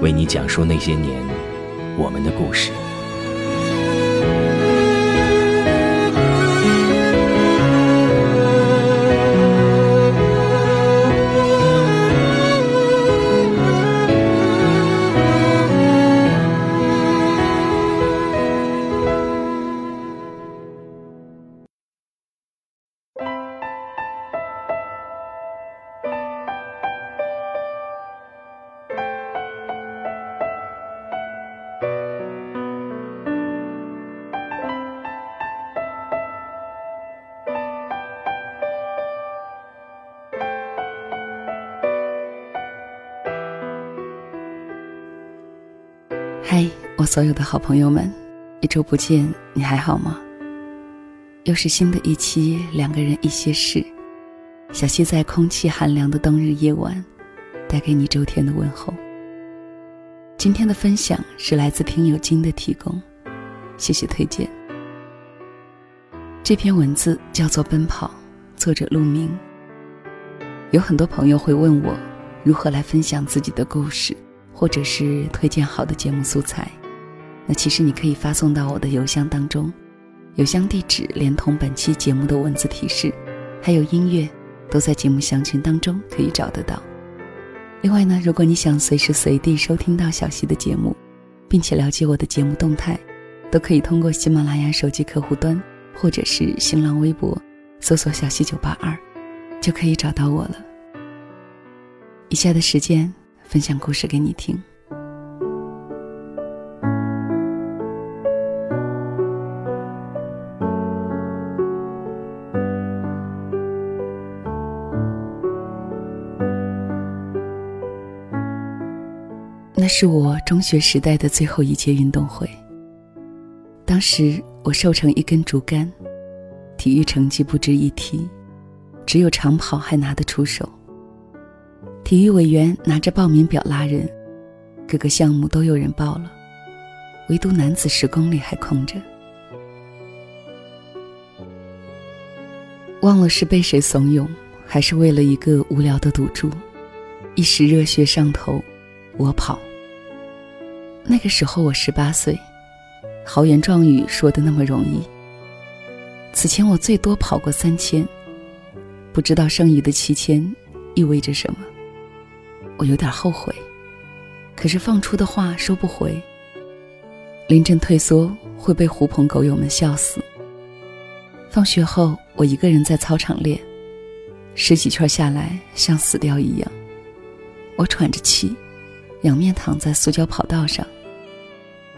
为你讲述那些年我们的故事。我所有的好朋友们，一周不见，你还好吗？又是新的一期两个人一些事，小溪在空气寒凉的冬日夜晚，带给你周天的问候。今天的分享是来自听友金的提供，谢谢推荐。这篇文字叫做《奔跑》，作者陆明。有很多朋友会问我，如何来分享自己的故事。或者是推荐好的节目素材，那其实你可以发送到我的邮箱当中，邮箱地址连同本期节目的文字提示，还有音乐，都在节目详情当中可以找得到。另外呢，如果你想随时随地收听到小溪的节目，并且了解我的节目动态，都可以通过喜马拉雅手机客户端或者是新浪微博搜索“小溪九八二”，就可以找到我了。以下的时间。分享故事给你听。那是我中学时代的最后一届运动会。当时我瘦成一根竹竿，体育成绩不值一提，只有长跑还拿得出手。体育委员拿着报名表拉人，各个项目都有人报了，唯独男子十公里还空着。忘了是被谁怂恿，还是为了一个无聊的赌注，一时热血上头，我跑。那个时候我十八岁，豪言壮语说的那么容易。此前我最多跑过三千，不知道剩余的七千意味着什么。我有点后悔，可是放出的话收不回。临阵退缩会被狐朋狗友们笑死。放学后，我一个人在操场练，十几圈下来像死掉一样。我喘着气，仰面躺在塑胶跑道上，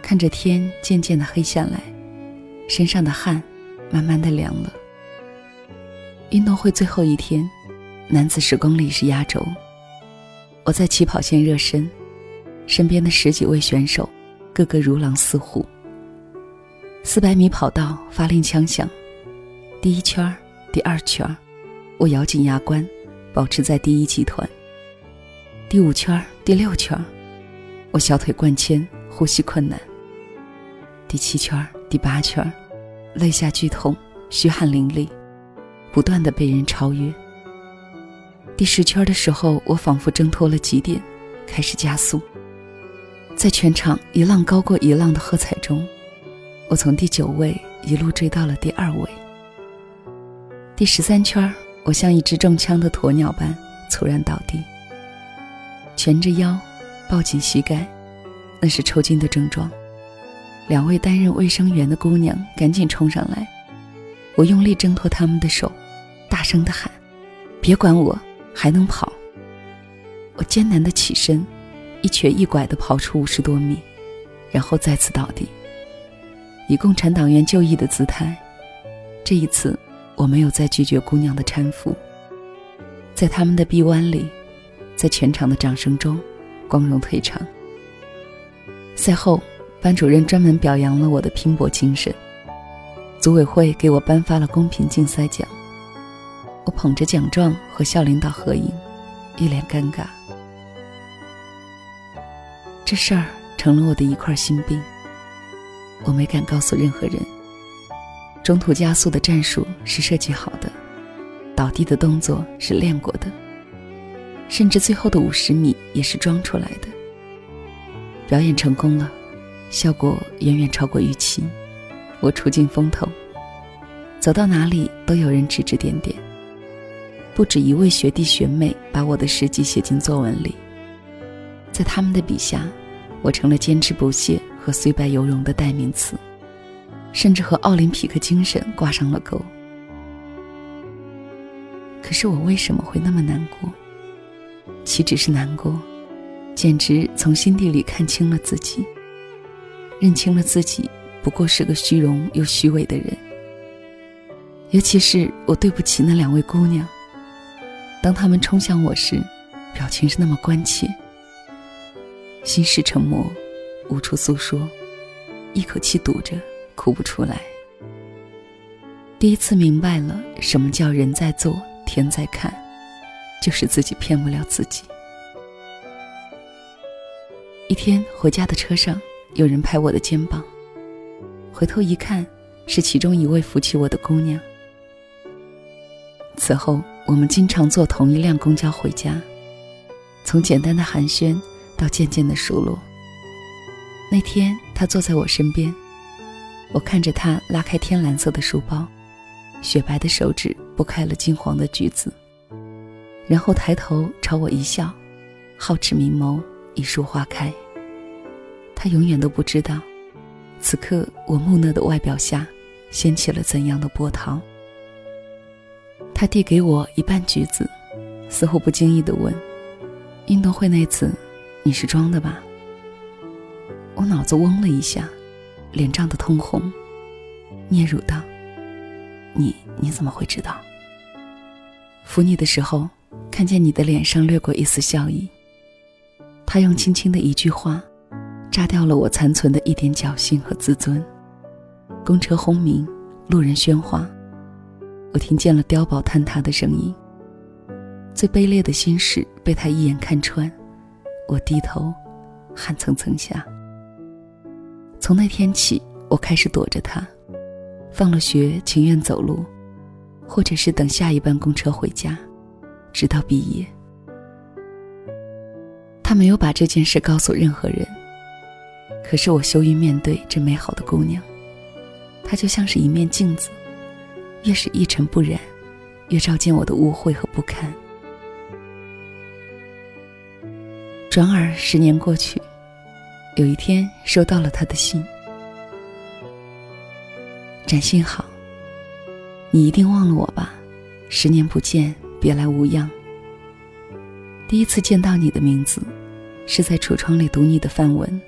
看着天渐渐的黑下来，身上的汗慢慢的凉了。运动会最后一天，男子十公里是压轴。我在起跑线热身，身边的十几位选手，个个如狼似虎。四百米跑道发令枪响，第一圈儿第二圈儿我咬紧牙关，保持在第一集团。第五圈儿第六圈儿我小腿灌铅，呼吸困难。第七圈第八圈肋下剧痛，虚汗淋漓，不断的被人超越。第十圈的时候，我仿佛挣脱了极点，开始加速。在全场一浪高过一浪的喝彩中，我从第九位一路追到了第二位。第十三圈，我像一只中枪的鸵鸟般猝然倒地，蜷着腰，抱紧膝盖，那是抽筋的症状。两位担任卫生员的姑娘赶紧冲上来，我用力挣脱他们的手，大声地喊：“别管我，还能跑！”我艰难地起身，一瘸一拐地跑出五十多米，然后再次倒地，以共产党员就义的姿态。这一次，我没有再拒绝姑娘的搀扶，在他们的臂弯里，在全场的掌声中，光荣退场。赛后。班主任专门表扬了我的拼搏精神，组委会给我颁发了公平竞赛奖。我捧着奖状和校领导合影，一脸尴尬。这事儿成了我的一块心病。我没敢告诉任何人。中途加速的战术是设计好的，倒地的动作是练过的，甚至最后的五十米也是装出来的。表演成功了。效果远远超过预期，我出尽风头，走到哪里都有人指指点点。不止一位学弟学妹把我的事迹写进作文里，在他们的笔下，我成了坚持不懈和虽败犹荣的代名词，甚至和奥林匹克精神挂上了钩。可是我为什么会那么难过？岂止是难过，简直从心底里看清了自己。认清了自己不过是个虚荣又虚伪的人，尤其是我对不起那两位姑娘。当他们冲向我时，表情是那么关切，心事沉默，无处诉说，一口气堵着，哭不出来。第一次明白了什么叫人在做，天在看，就是自己骗不了自己。一天回家的车上。有人拍我的肩膀，回头一看，是其中一位扶起我的姑娘。此后，我们经常坐同一辆公交回家，从简单的寒暄到渐渐的熟络。那天，她坐在我身边，我看着她拉开天蓝色的书包，雪白的手指剥开了金黄的橘子，然后抬头朝我一笑，皓齿明眸，一树花开。他永远都不知道，此刻我木讷的外表下，掀起了怎样的波涛。他递给我一半橘子，似乎不经意地问：“运动会那次，你是装的吧？”我脑子嗡了一下，脸涨得通红，嗫嚅道：“你你怎么会知道？扶你的时候，看见你的脸上掠过一丝笑意。”他用轻轻的一句话。杀掉了我残存的一点侥幸和自尊。公车轰鸣，路人喧哗，我听见了碉堡坍塌的声音。最卑劣的心事被他一眼看穿，我低头，汗蹭蹭下。从那天起，我开始躲着他，放了学情愿走路，或者是等下一班公车回家，直到毕业。他没有把这件事告诉任何人。可是我羞于面对这美好的姑娘，她就像是一面镜子，越是一尘不染，越照见我的污秽和不堪。转而十年过去，有一天收到了他的信，展信好，你一定忘了我吧？十年不见，别来无恙。第一次见到你的名字，是在橱窗里读你的范文。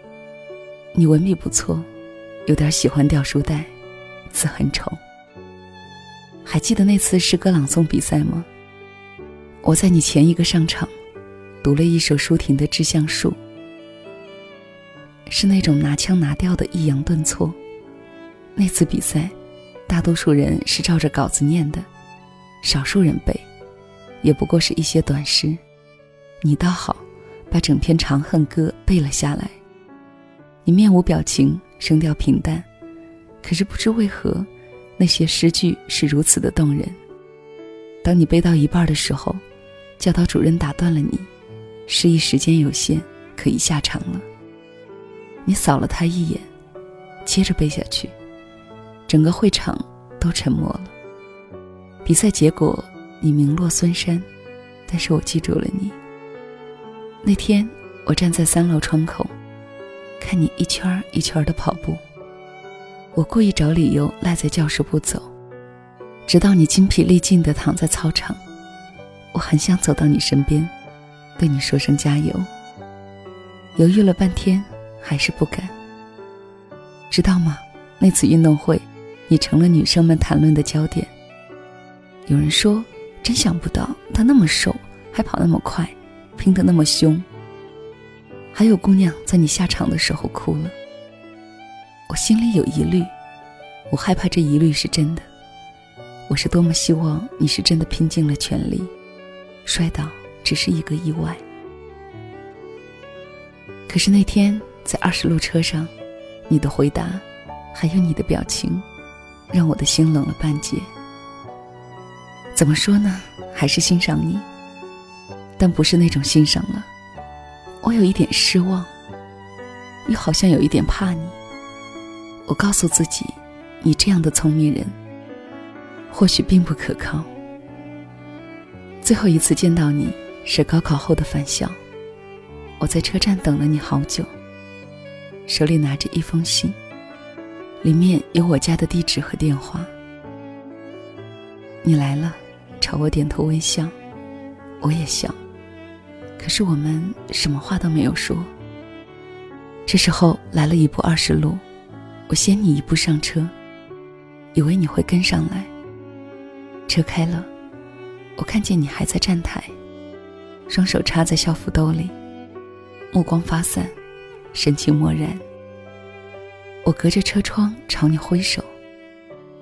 你文笔不错，有点喜欢掉书袋，字很丑。还记得那次诗歌朗诵比赛吗？我在你前一个上场，读了一首舒婷的《致橡树》，是那种拿腔拿调的抑扬顿挫。那次比赛，大多数人是照着稿子念的，少数人背，也不过是一些短诗。你倒好，把整篇《长恨歌》背了下来。你面无表情，声调平淡，可是不知为何，那些诗句是如此的动人。当你背到一半的时候，教导主任打断了你，示意时间有限，可以下场了。你扫了他一眼，接着背下去，整个会场都沉默了。比赛结果你名落孙山，但是我记住了你。那天我站在三楼窗口，看你一圈一圈的跑步。我故意找理由赖在教室不走，直到你精疲力尽的躺在操场。我很想走到你身边，对你说声加油。犹豫了半天，还是不敢。知道吗？那次运动会，你成了女生们谈论的焦点。有人说，真想不到他那么瘦，还跑那么快，拼得那么凶。还有姑娘在你下场的时候哭了。我心里有疑虑，我害怕这疑虑是真的。我是多么希望你是真的拼尽了全力，摔倒只是一个意外。可是那天在二十路车上，你的回答，还有你的表情，让我的心冷了半截。怎么说呢？还是欣赏你，但不是那种欣赏了。我有一点失望，又好像有一点怕你。我告诉自己，你这样的聪明人，或许并不可靠。最后一次见到你是高考后的返校，我在车站等了你好久，手里拿着一封信，里面有我家的地址和电话。你来了，朝我点头微笑，我也笑。可是我们什么话都没有说。这时候来了一部二十路，我先你一步上车，以为你会跟上来。车开了，我看见你还在站台，双手插在校服兜里，目光发散，神情漠然。我隔着车窗朝你挥手，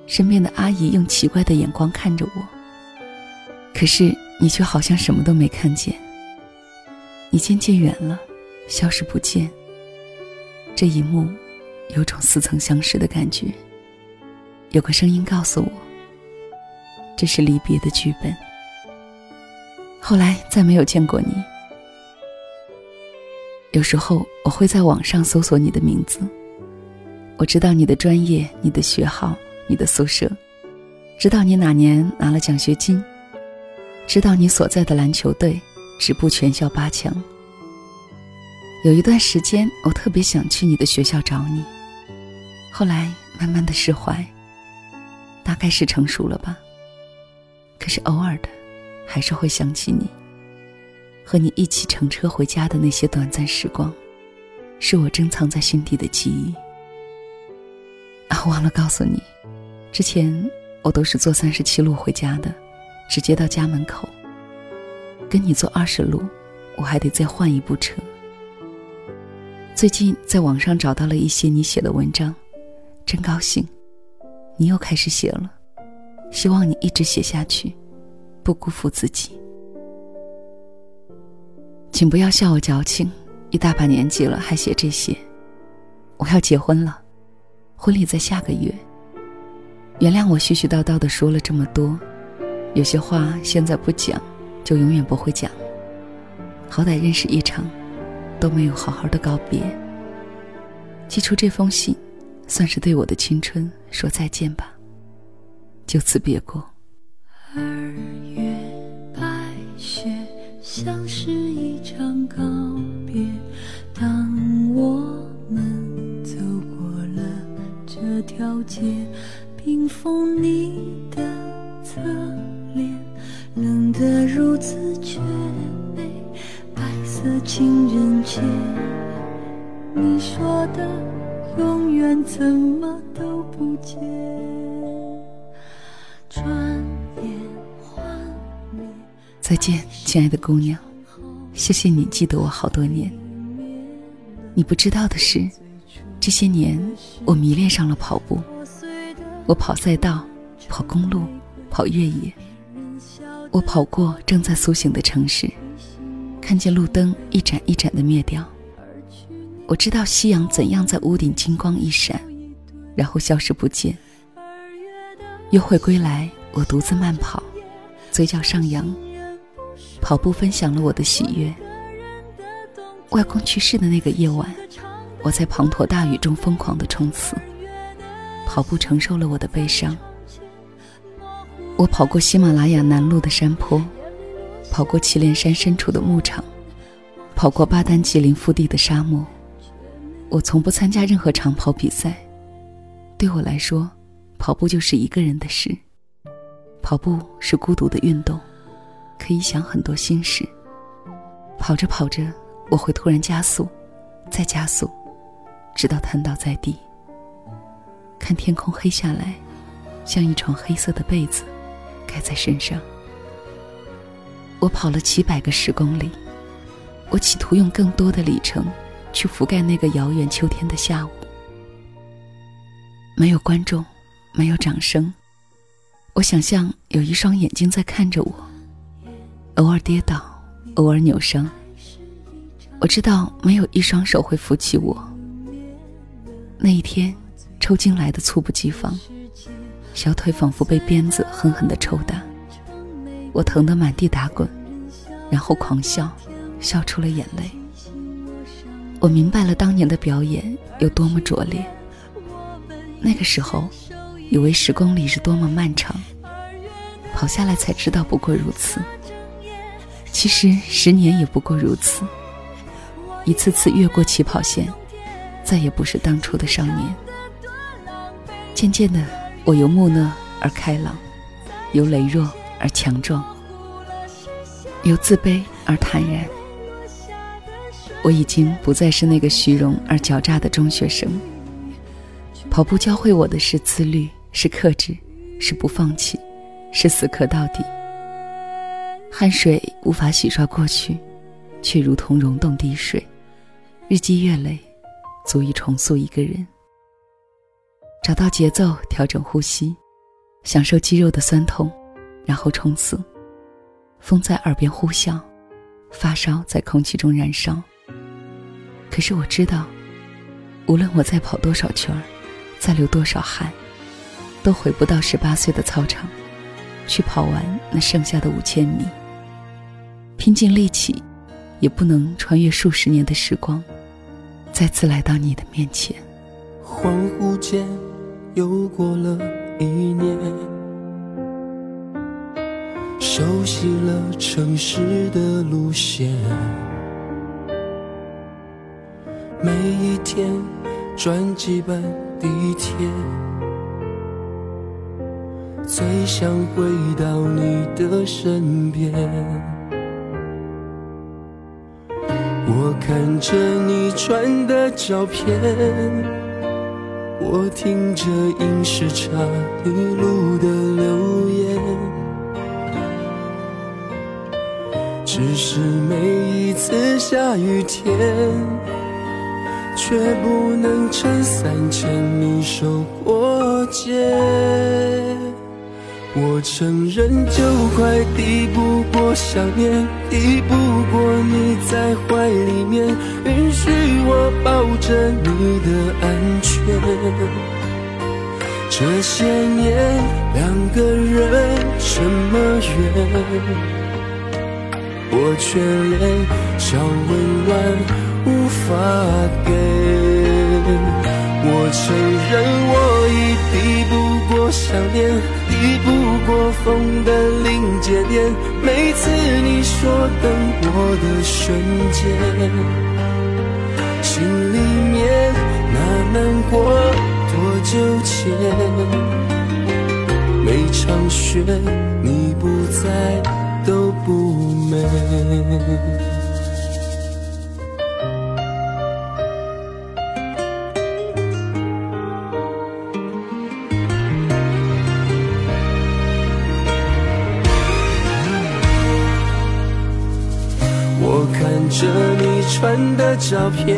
身边的阿姨用奇怪的眼光看着我，可是你却好像什么都没看见。你渐渐远了，消失不见。这一幕，有种似曾相识的感觉。有个声音告诉我，这是离别的剧本。后来再没有见过你。有时候我会在网上搜索你的名字，我知道你的专业、你的学号、你的宿舍，知道你哪年拿了奖学金，知道你所在的篮球队。止步全校八强。有一段时间，我特别想去你的学校找你，后来慢慢的释怀，大概是成熟了吧。可是偶尔的，还是会想起你，和你一起乘车回家的那些短暂时光，是我珍藏在心底的记忆。啊，忘了告诉你，之前我都是坐三十七路回家的，直接到家门口。跟你坐二十路，我还得再换一部车。最近在网上找到了一些你写的文章，真高兴，你又开始写了，希望你一直写下去，不辜负自己。请不要笑我矫情，一大把年纪了还写这些。我要结婚了，婚礼在下个月。原谅我絮絮叨叨的说了这么多，有些话现在不讲。就永远不会讲。好歹认识一场，都没有好好的告别。寄出这封信，算是对我的青春说再见吧。就此别过。二月白雪，像是一场告别。当我们走过了这条街，冰封你得如此绝美，白色情人节，你说的永远怎么都不见。转眼幻灭。再见，亲爱的姑娘，谢谢你记得我好多年。你不知道的是，这些年我迷恋上了跑步，我跑赛道，跑公路，跑越野。我跑过正在苏醒的城市，看见路灯一盏一盏的灭掉。我知道夕阳怎样在屋顶金光一闪，然后消失不见。约会归来，我独自慢跑，嘴角上扬。跑步分享了我的喜悦。外公去世的那个夜晚，我在滂沱大雨中疯狂的冲刺。跑步承受了我的悲伤。我跑过喜马拉雅南麓的山坡，跑过祁连山深处的牧场，跑过巴丹吉林腹地的沙漠。我从不参加任何长跑比赛，对我来说，跑步就是一个人的事。跑步是孤独的运动，可以想很多心事。跑着跑着，我会突然加速，再加速，直到瘫倒在地。看天空黑下来，像一床黑色的被子，盖在身上。我跑了几百个十公里，我企图用更多的里程。去覆盖那个遥远秋天的下午，没有观众，没有掌声。我想象有一双眼睛在看着我，偶尔跌倒，偶尔扭伤。我知道没有一双手会扶起我。那一天，抽筋来的猝不及防，小腿仿佛被鞭子狠狠地抽打，我疼得满地打滚，然后狂笑，笑出了眼泪。我明白了当年的表演有多么拙劣。那个时候，以为十公里是多么漫长，跑下来才知道不过如此。其实十年也不过如此。一次次越过起跑线，再也不是当初的少年。渐渐的，我由木讷而开朗，由羸弱而强壮，由自卑而坦然。我已经不再是那个虚荣而狡诈的中学生。跑步教会我的是自律，是克制，是不放弃，是死磕到底。汗水无法洗刷过去，却如同溶洞滴水。日积月累，足以重塑一个人。找到节奏，调整呼吸，享受肌肉的酸痛，然后冲刺。风在耳边呼啸，发烧在空气中燃烧。可是我知道，无论我再跑多少圈儿，再流多少汗，都回不到十八岁的操场，去跑完那剩下的五千米。拼尽力气，也不能穿越数十年的时光，再次来到你的面前。恍惚间，又过了一年，熟悉了城市的路线。每一天转几班地铁，最想回到你的身边。我看着你传的照片，我听着饮食茶一路的留言，只是每一次下雨天。却不能撑伞牵你手过街。我承认，就快抵不过想念，抵不过你在怀里面，允许我抱着你的安全。这些年，两个人什么缘，我却连小温暖。无法给，我承认我已抵不过想念，抵不过风的临界点。每次你说等我的瞬间，心里面那难过多久前？每场雪你不在照片，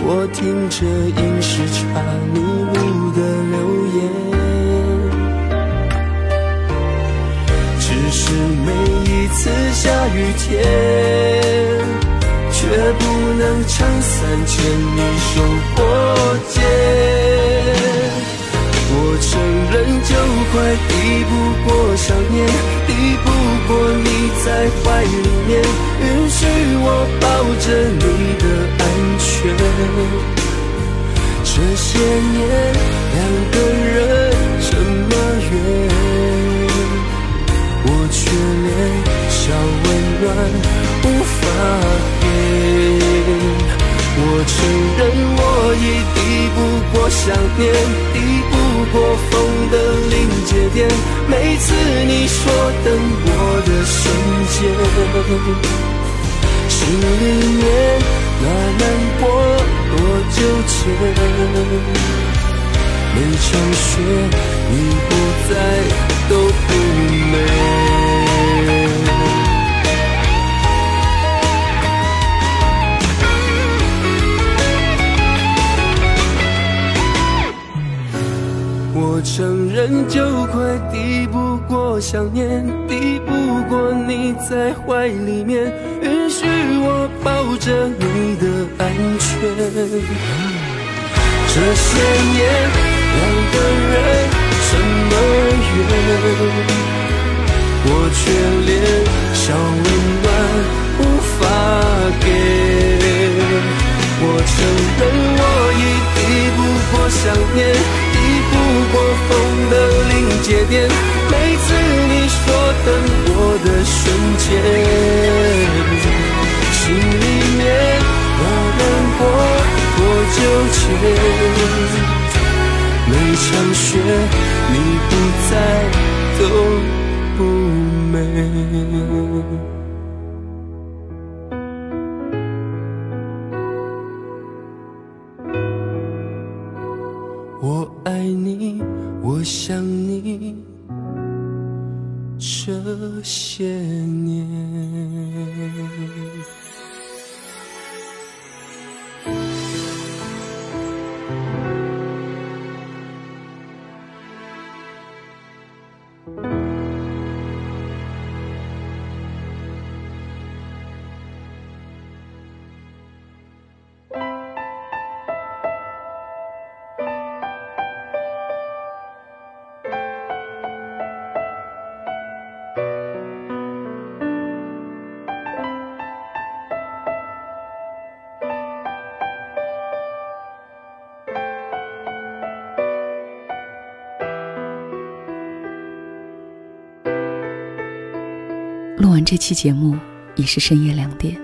我听着饮食茶你录的留言，只是每一次下雨天，却不能撑伞牵你手过街。我承认，就快抵不过想念，抵不过你在怀里面，允许我着你的安全。这些年，两个人这么远，我却连小温暖无法给。我承认，我已抵不过想念，抵不过风的临界点。每次你说等我的瞬间。心里面那难过多纠结。每场雪你不在都不美。我承认，就快抵不过想念，抵不过你在怀里面，着你的安全。这些年，两个人这么远，我却连小温暖无法给。我承认，我已抵不过想念。抵不过风的临界点，每次你说等我的瞬间，每场雪你不在都不美。完这期节目已是深夜两点，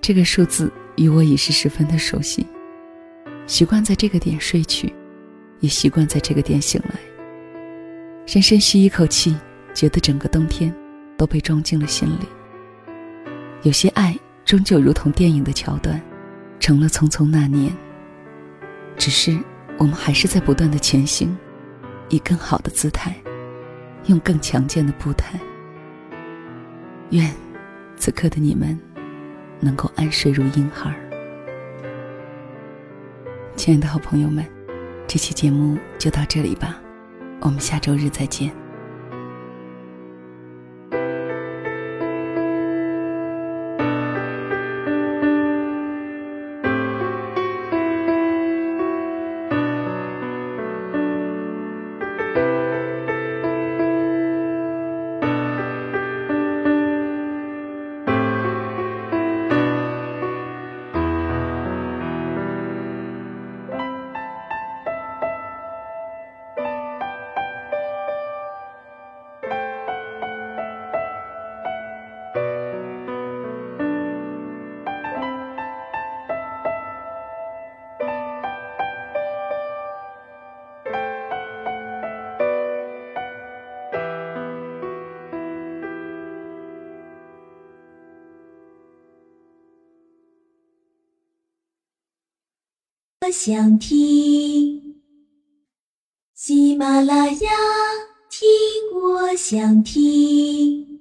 这个数字与我已是十分的熟悉。习惯在这个点睡去，也习惯在这个点醒来。深深吸一口气，觉得整个冬天都被装进了心里。有些爱终究如同电影的桥段，成了匆匆那年。只是我们还是在不断的前行，以更好的姿态，用更强健的步态。愿此刻的你们能够安睡如婴孩。亲爱的好朋友们，这期节目就到这里吧，我们下周日再见。我想听喜马拉雅，听我想听。